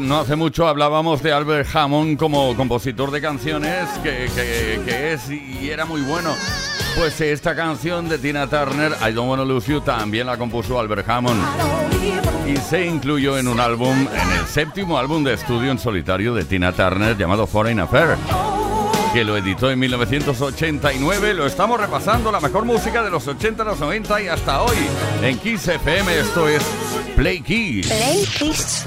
No hace mucho hablábamos de Albert Hammond como compositor de canciones que, es y era muy bueno. Pues esta canción de Tina Turner, I Don't Wanna Lose You, también la compuso Albert Hammond. Y se incluyó en un álbum, en el séptimo álbum de estudio en solitario de Tina Turner llamado Foreign Affair, que lo editó en 1989. Lo estamos repasando, la mejor música de los 80, los 90 y hasta hoy. En Kiss FM, esto es Play Kiss. Play Kiss.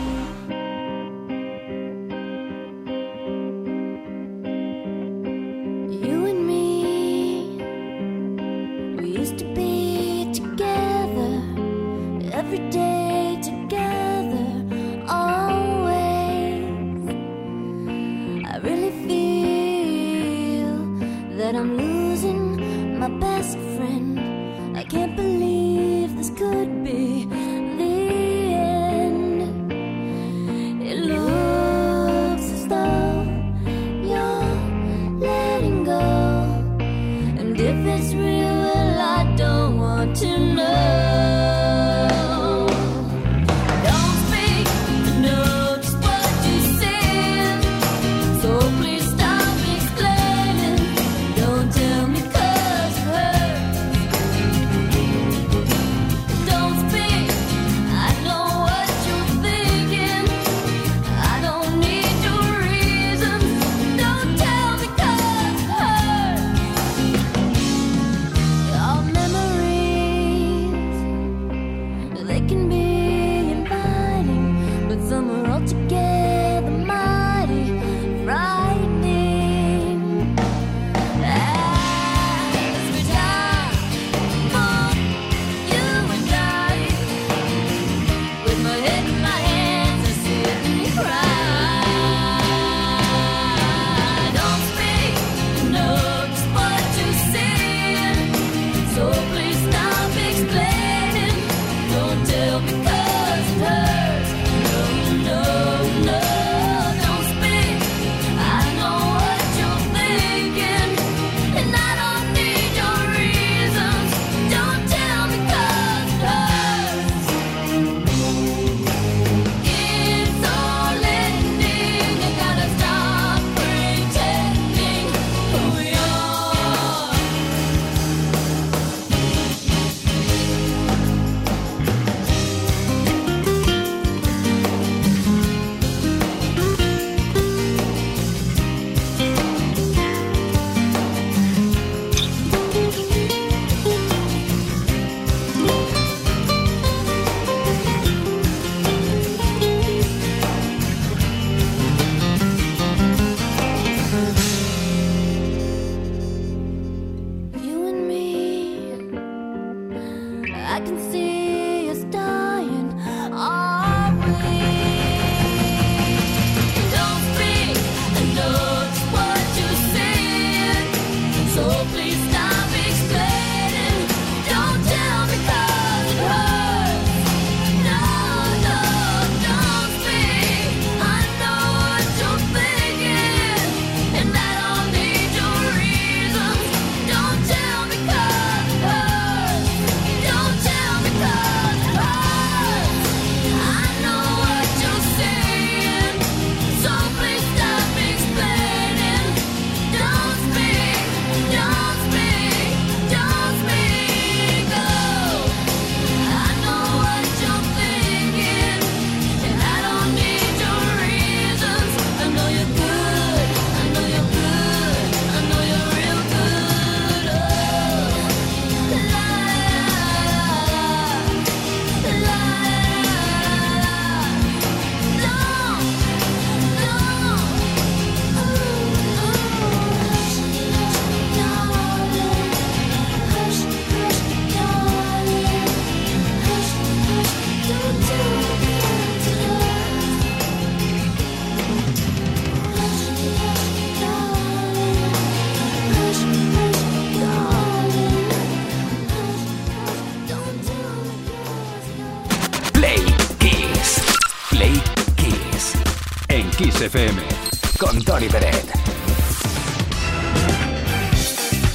if it's real FM con Tony Pérez.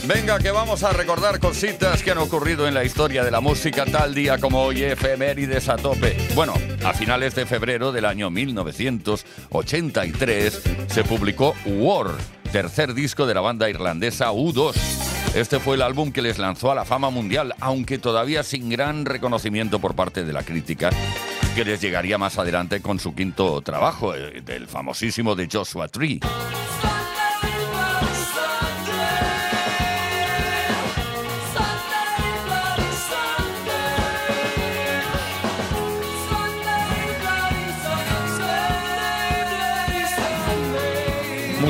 Venga, que vamos a recordar cositas que han ocurrido en la historia de la música tal día como hoy, efemérides a tope. Bueno, a finales de febrero del año 1983 se publicó War, tercer disco de la banda irlandesa U2. Este fue el álbum que les lanzó a la fama mundial, aunque todavía sin gran reconocimiento por parte de la crítica que les llegaría más adelante con su quinto trabajo, el, del famosísimo de Joshua Tree.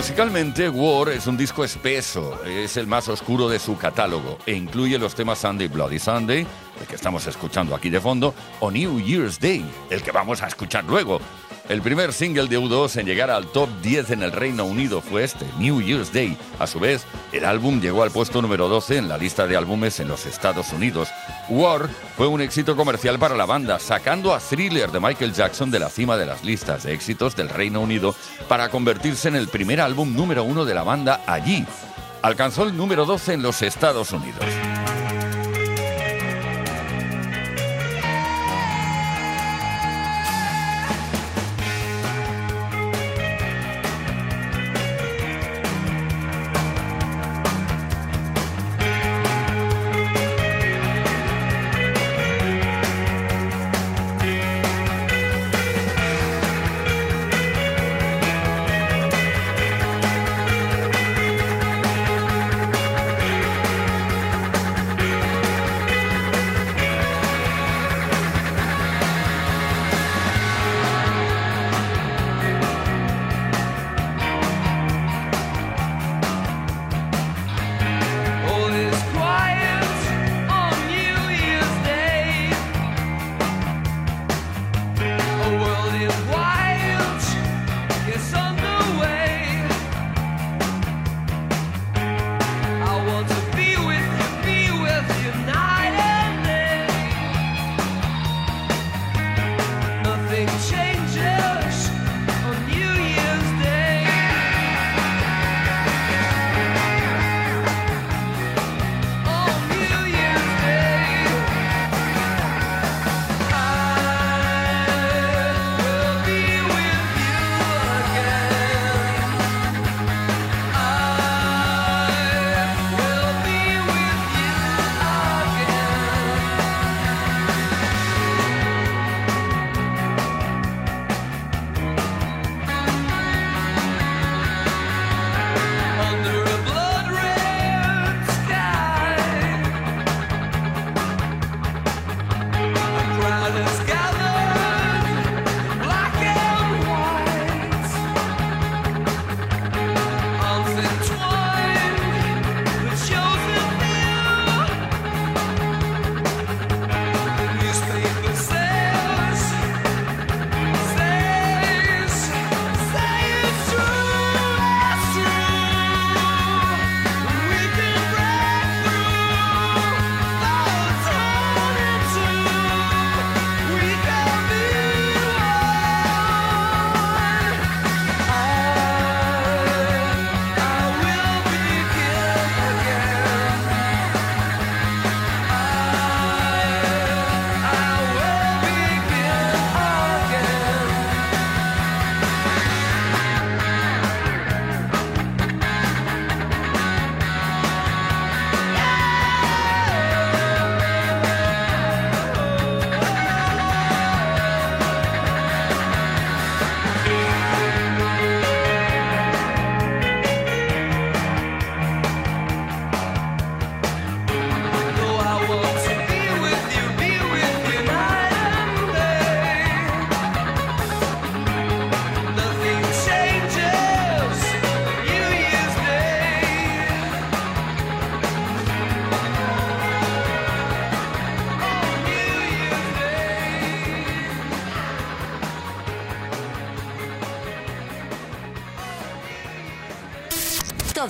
Musicalmente, War es un disco espeso, es el más oscuro de su catálogo e incluye los temas Sunday Bloody Sunday, el que estamos escuchando aquí de fondo, o New Year's Day, el que vamos a escuchar luego, el primer single de U2 en llegar al top 10 en el Reino Unido fue este, New Year's Day. A su vez, el álbum llegó al puesto número 12 en la lista de álbumes en los Estados Unidos. War fue un éxito comercial para la banda, sacando a Thriller de Michael Jackson de la cima de las listas de éxitos del Reino Unido para convertirse en el primer álbum número uno de la banda allí. Alcanzó el número 12 en los Estados Unidos.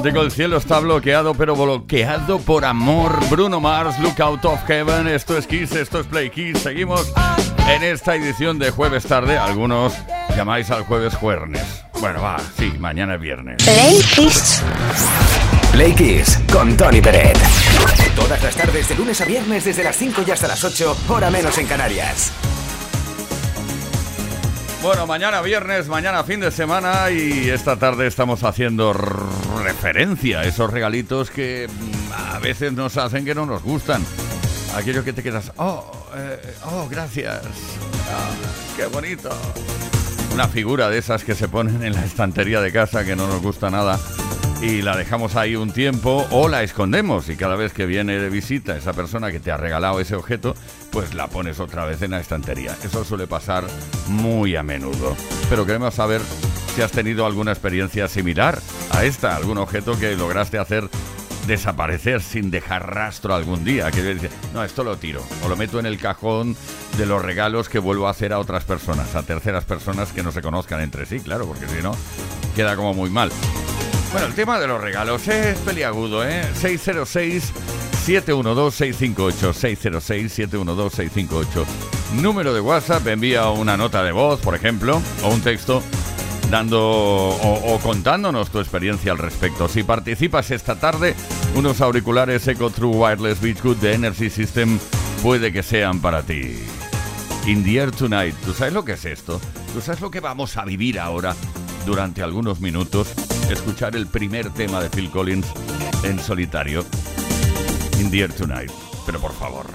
Romántico. El cielo está bloqueado, pero bloqueado por amor. Bruno Mars, Look Out of Heaven. Esto es Kiss, esto es Play Kiss. Seguimos en esta edición de jueves tarde. Algunos llamáis al jueves juernes. Bueno, va, sí, mañana es viernes. Play Kiss. Play Kiss con Tony Peret. Todas las tardes de lunes a viernes desde las 5 y hasta las 8, hora menos en Canarias. Bueno, mañana viernes, mañana fin de semana y esta tarde estamos haciendo r- referencia a esos regalitos que mm, a veces nos hacen que no nos gustan. Aquello que te quedas, oh, eh, oh, gracias, Ah, qué bonito. Una figura de esas que se ponen en la estantería de casa que no nos gusta nada y la dejamos ahí un tiempo o la escondemos y cada vez que viene de visita esa persona que te ha regalado ese objeto, pues la pones otra vez en la estantería. Eso suele pasar muy a menudo. Pero queremos saber si has tenido alguna experiencia similar a esta, algún objeto que lograste hacer desaparecer sin dejar rastro algún día. Que dice, no, esto lo tiro o lo meto en el cajón de los regalos que vuelvo a hacer a otras personas, a terceras personas que no se conozcan entre sí, claro, porque si no, queda como muy mal. Bueno, el tema de los regalos es peliagudo, ¿eh? 606-712-658. 606-712-658. Número de WhatsApp, envía una nota de voz, por ejemplo, o un texto dando o, contándonos tu experiencia al respecto. Si participas esta tarde, unos auriculares Echo True Wireless Beachwood de Energy System puede que sean para ti. In the Air Tonight. ¿Tú sabes lo que es esto? ¿Tú sabes lo que vamos a vivir ahora durante algunos minutos? Escuchar el primer tema de Phil Collins en solitario. In the Air Tonight. Pero por favor.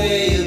I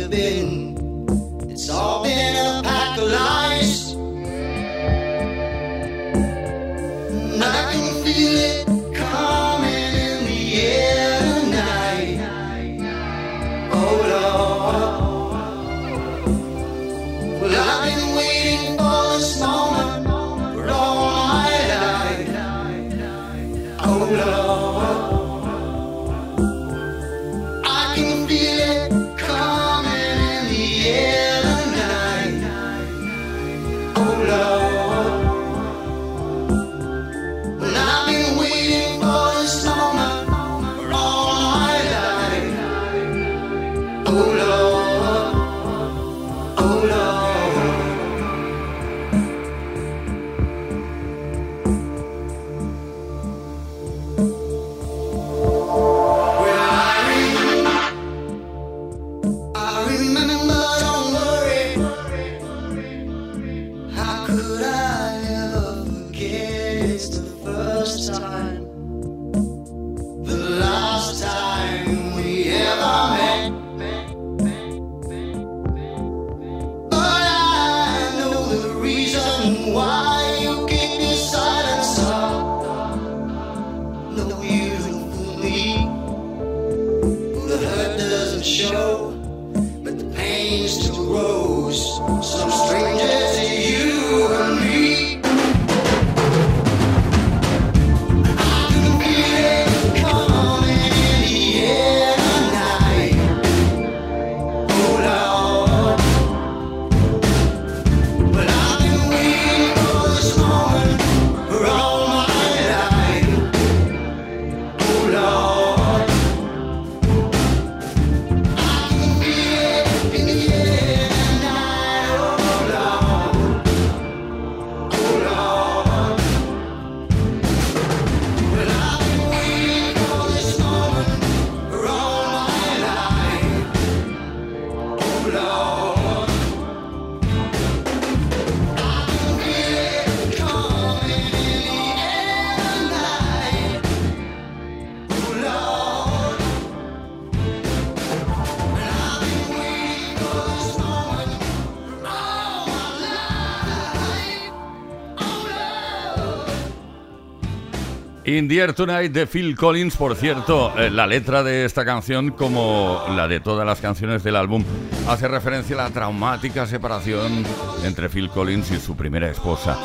In the Air Tonight de Phil Collins. Por cierto, eh, la letra de esta canción, como la de todas las canciones del álbum, hace referencia a la traumática separación entre Phil Collins y su primera esposa,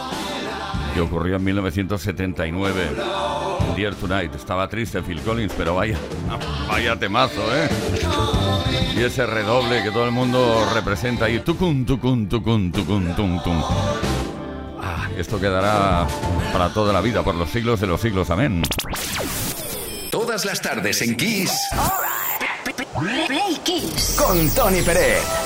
que ocurrió en 1979. In the Air Tonight. Estaba triste Phil Collins, pero vaya, vaya temazo, ¿eh? Y ese redoble que todo el mundo representa ahí, tucum, tucum, tucum, tucum, tum, tum esto quedará para toda la vida, por los siglos de los siglos. Amén. Todas las tardes en Kiss. Con Tony Pérez.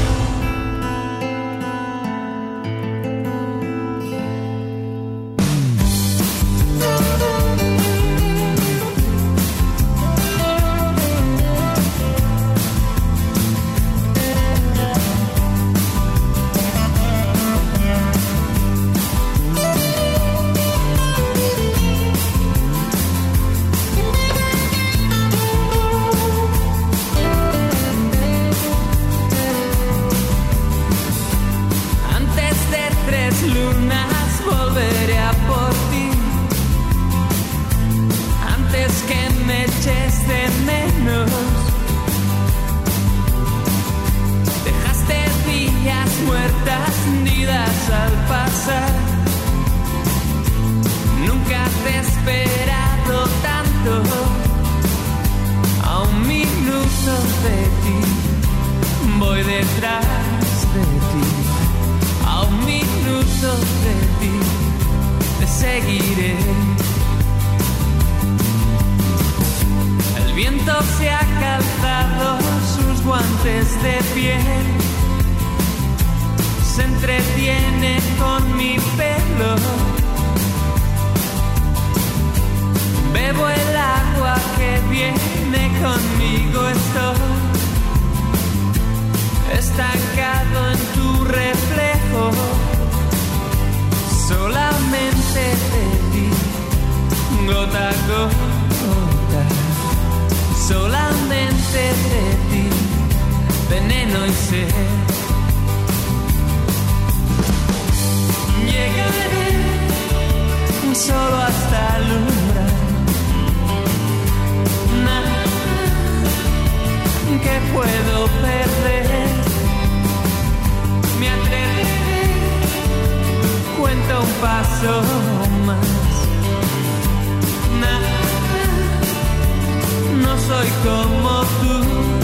Esperado tanto. A un minuto de ti voy detrás de ti. A un minuto de ti te seguiré. El viento se ha calzado sus guantes de piel. Se entretiene con mi pelo. Bebo el agua que viene conmigo. Estoy estancado en tu reflejo. Solamente de ti, gota a gota. Solamente de ti, veneno y sed. Llegaré solo hasta el umbral. Que puedo perder. Me atreveré, cuenta un paso más. Nada, no soy como tú.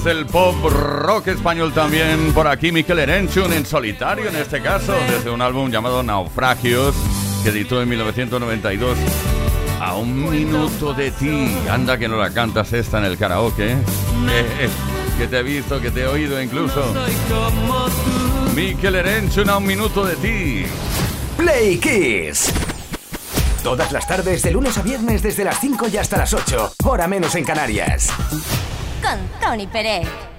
Temazos del pop rock español también por aquí Mikel Erenchun en solitario en este caso desde un álbum llamado Naufragios que editó en 1992 a un minuto de ti anda que no la cantas esta en el karaoke ¿eh? Eh, que te he visto que te he oído incluso. Mikel Erenchun a un minuto de ti Play Kiss. Todas las tardes, de lunes a viernes, desde las 5 y hasta las 8, hora menos en Canarias. Con Tony Pérez.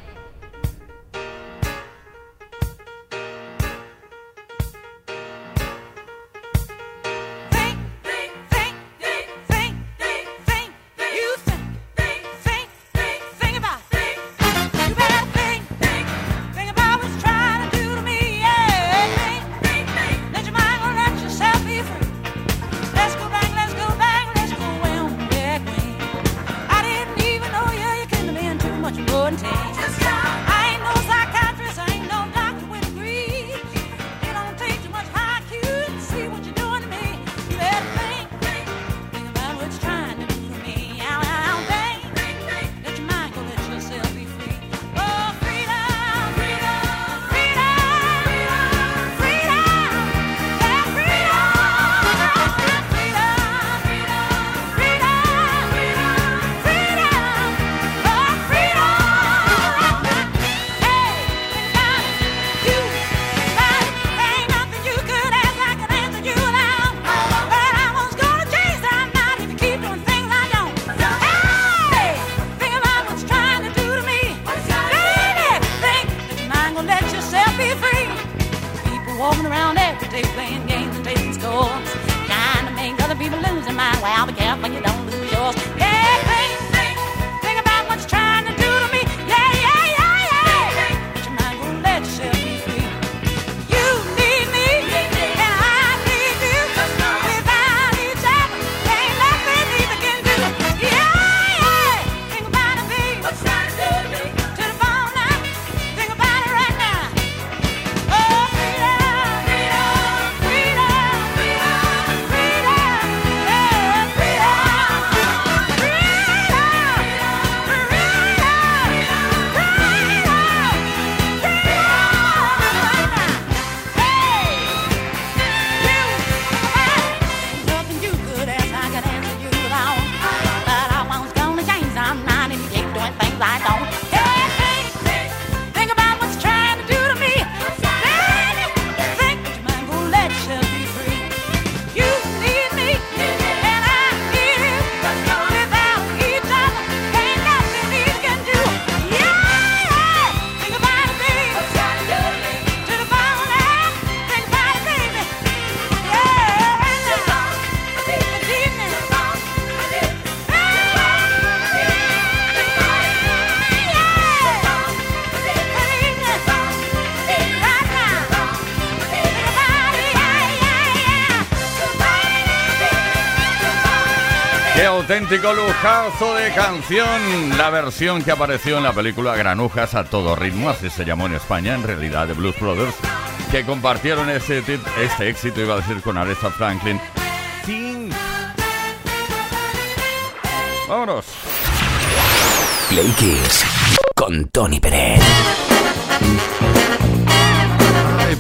Auténtico lujazo de canción! La versión que apareció en la película Granujas a todo ritmo, así se llamó en España, en realidad de Blues Brothers, que compartieron este, este éxito, iba a decir, con Aretha Franklin. Vámonos. Play Kiss con Tony Pérez.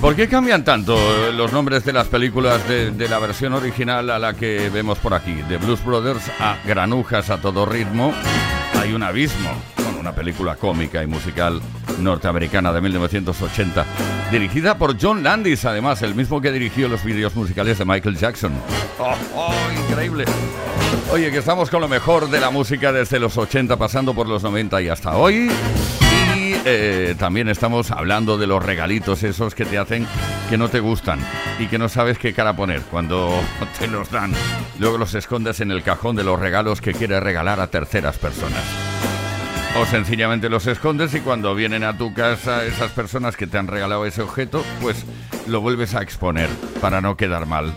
¿Por qué cambian tanto eh, los nombres de las películas de, de la versión original a la que vemos por aquí? De Blues Brothers a Granujas a todo ritmo. Hay un abismo con una película cómica y musical norteamericana de 1980, dirigida por John Landis, además, el mismo que dirigió los vídeos musicales de Michael Jackson. ¡Oh, oh, increíble! Oye, que estamos con lo mejor de la música desde los 80, pasando por los 90 y hasta hoy. Eh, también estamos hablando de los regalitos esos que te hacen que no te gustan y que no sabes qué cara poner cuando te los dan. Luego los escondes en el cajón de los regalos que quieres regalar a terceras personas. O sencillamente los escondes y cuando vienen a tu casa esas personas que te han regalado ese objeto, pues lo vuelves a exponer para no quedar mal.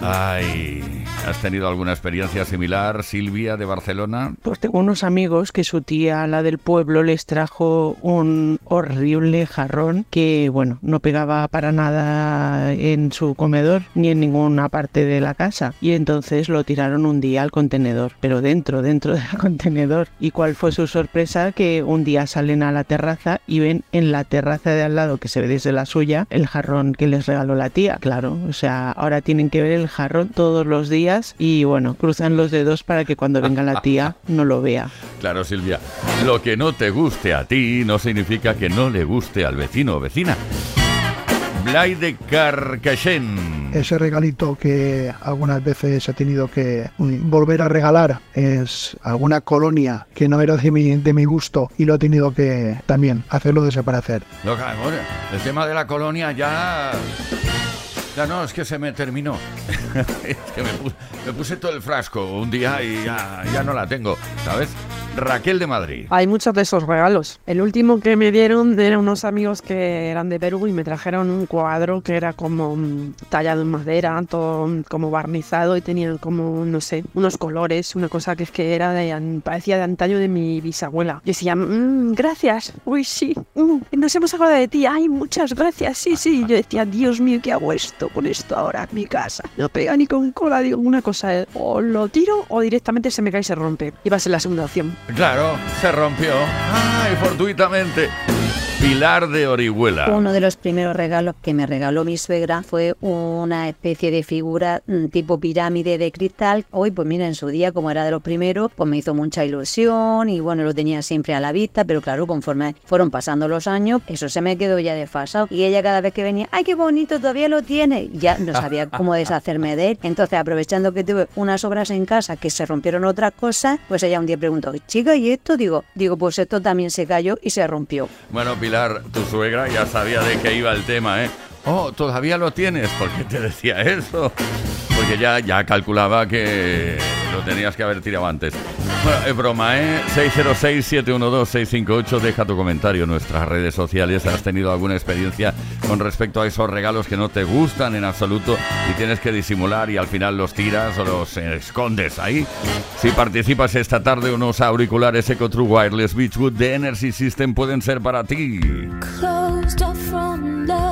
Ay, ¿has tenido alguna experiencia similar, Silvia, de Barcelona? Pues tengo unos amigos que su tía, la del pueblo, les trajo un horrible jarrón que, bueno, no pegaba para nada en su comedor ni en ninguna parte de la casa. Y entonces lo tiraron un día al contenedor, pero dentro, dentro del contenedor. ¿Y cuál fue su sorpresa? Que un día salen a la terraza y ven en la terraza de al lado, que se ve desde la suya, el jarrón que les regaló la tía. Claro, o sea, ahora tienen que ver el jarrón todos los días y, bueno, cruzan los dedos para que cuando venga la tía no lo vea. Claro, Silvia. Lo que no te guste a ti no significa que no le guste al vecino o vecina. Blay de Carcaixent. Ese regalito que algunas veces he tenido que mm, volver a regalar es alguna colonia que no era de mi, de mi gusto y lo he tenido que también hacerlo desaparecer. Bueno, el tema de la colonia ya... Ya no, es que se me terminó. es que me, pu- me puse todo el frasco un día y ya, ya no la tengo, ¿sabes? Raquel de Madrid. Hay muchos de esos regalos. El último que me dieron eran unos amigos que eran de Perú y me trajeron un cuadro que era como mm, tallado en madera, todo mm, como barnizado y tenía como, no sé, unos colores, una cosa que es que era de, parecía de antaño de mi bisabuela. Y decía, "Mm, gracias, uy sí, mm, nos hemos acordado de ti, ay, muchas gracias, sí, sí. Y yo decía, Dios mío, ¿qué hago esto con esto ahora en mi casa? No pega ni con cola, digo, una cosa, eh, o lo tiro o directamente se me cae y se rompe. Iba a ser la segunda opción. Claro, se rompió. ¡Ay, fortuitamente! Pilar de Orihuela. Uno de los primeros regalos que me regaló mi suegra fue una especie de figura mm, tipo pirámide de cristal. Hoy, pues mira, en su día, como era de los primeros, pues me hizo mucha ilusión y bueno, lo tenía siempre a la vista, pero claro, conforme fueron pasando los años, eso se me quedó ya desfasado. Y ella cada vez que venía, ¡ay, qué bonito, todavía lo tiene! Ya no sabía cómo deshacerme de él. Entonces, aprovechando que tuve unas obras en casa que se rompieron otras cosas, pues ella un día preguntó, chica, ¿y esto? Digo, digo, pues esto también se cayó y se rompió. Bueno, Pilar, tu suegra ya sabía de qué iba el tema, ¿eh? Oh, todavía lo tienes. ¿Por qué te decía eso? Porque ya, ya calculaba que lo tenías que haber tirado antes. Bueno, es broma, ¿eh? 606-712-658. Deja tu comentario en nuestras redes sociales. ¿Has tenido alguna experiencia con respecto a esos regalos que no te gustan en absoluto y tienes que disimular y al final los tiras o los escondes ahí? Si participas esta tarde, unos auriculares Eco True Wireless Beachwood de Energy System pueden ser para ti. Closed off from love,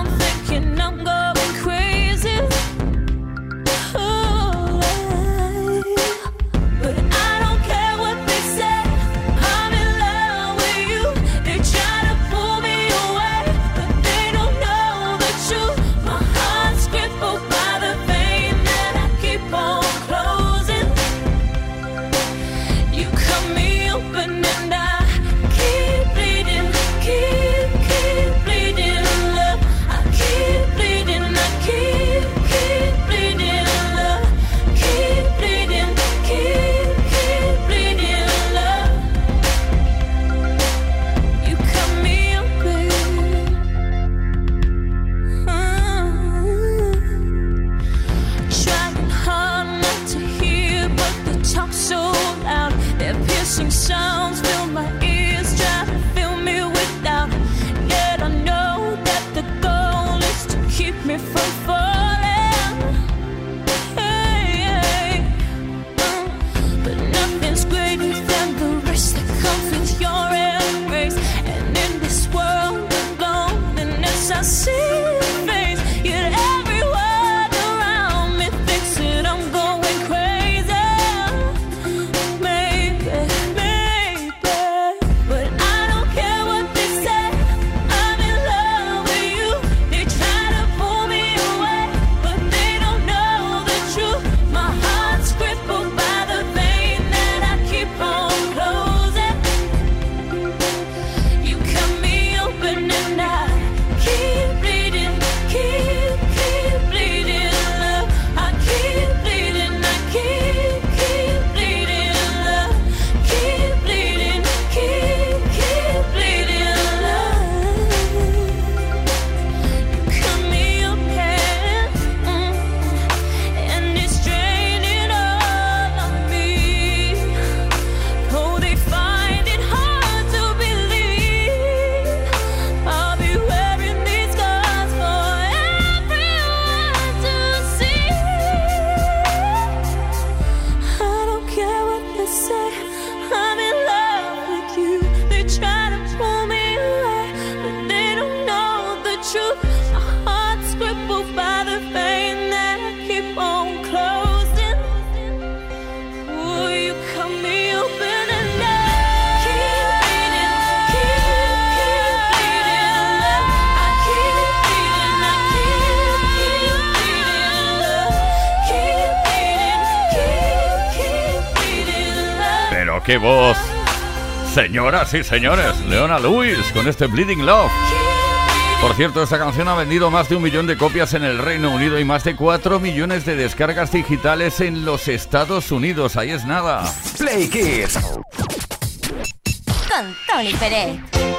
Señoras y señores, Leona Lewis con este Bleeding Love. Por cierto, esta canción ha vendido más de un millón de copias en el Reino Unido y más de 4 millones de descargas digitales en los Estados Unidos. Ahí es nada. Play Kids. Con Tony Pérez.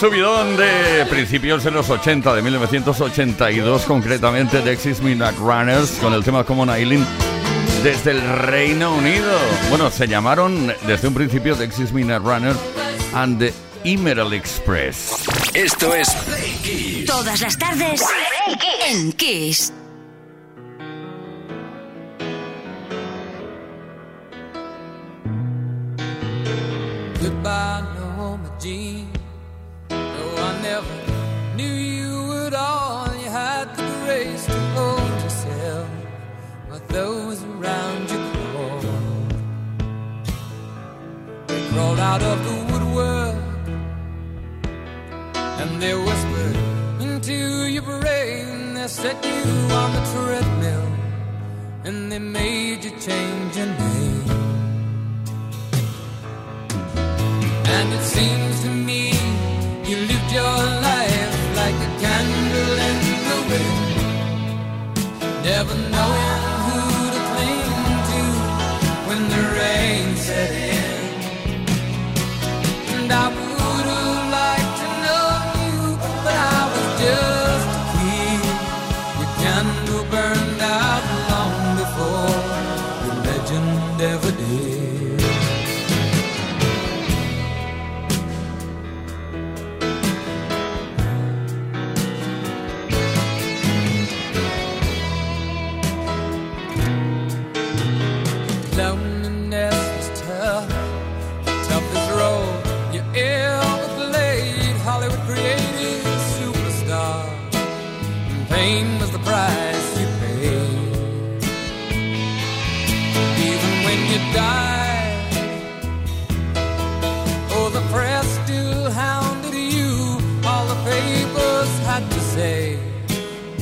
subidón de principios de los 80, de 1982 concretamente, de Exis Midnight Runners, con el tema Common Island, desde el Reino Unido. Bueno, se llamaron desde un principio The Exis Midnight Runners and the Emerald Express. Esto es Play Kiss. Todas las tardes en Kiss. out of the woodwork and they whispered into your brain. They set you on the treadmill and they made you change your name. And it seems to me you lived your life like a candle in the wind never knowing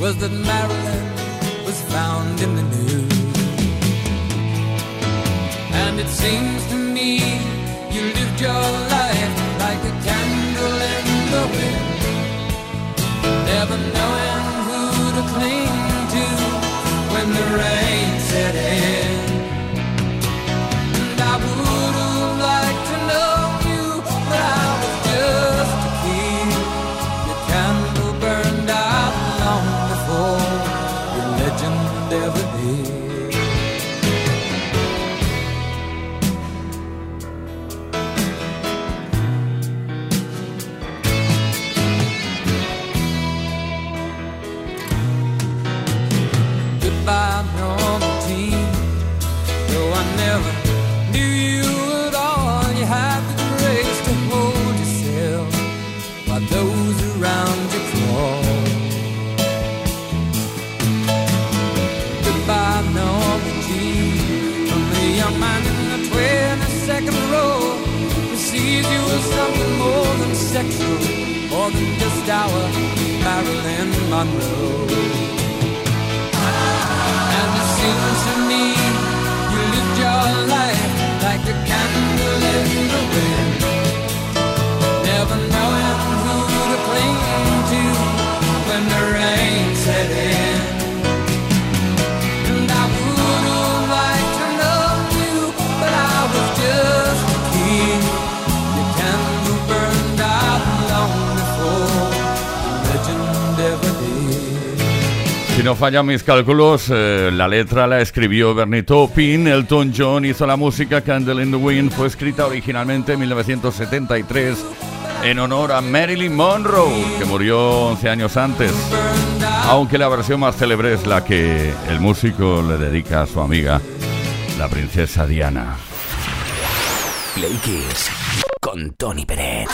was that Maryland was found in the news. And it seems to me you lived your life like a candle in the wind, never knowing who to cling. Marilyn Monroe. Si no fallan mis cálculos, eh, la letra la escribió Bernie Taupin, Elton John hizo la música, Candle in the Wind fue escrita originalmente en 1973 en honor a Marilyn Monroe, que murió 11 años antes, aunque la versión más célebre es la que el músico le dedica a su amiga, la princesa Diana. Play Kiss con Tony Pérez.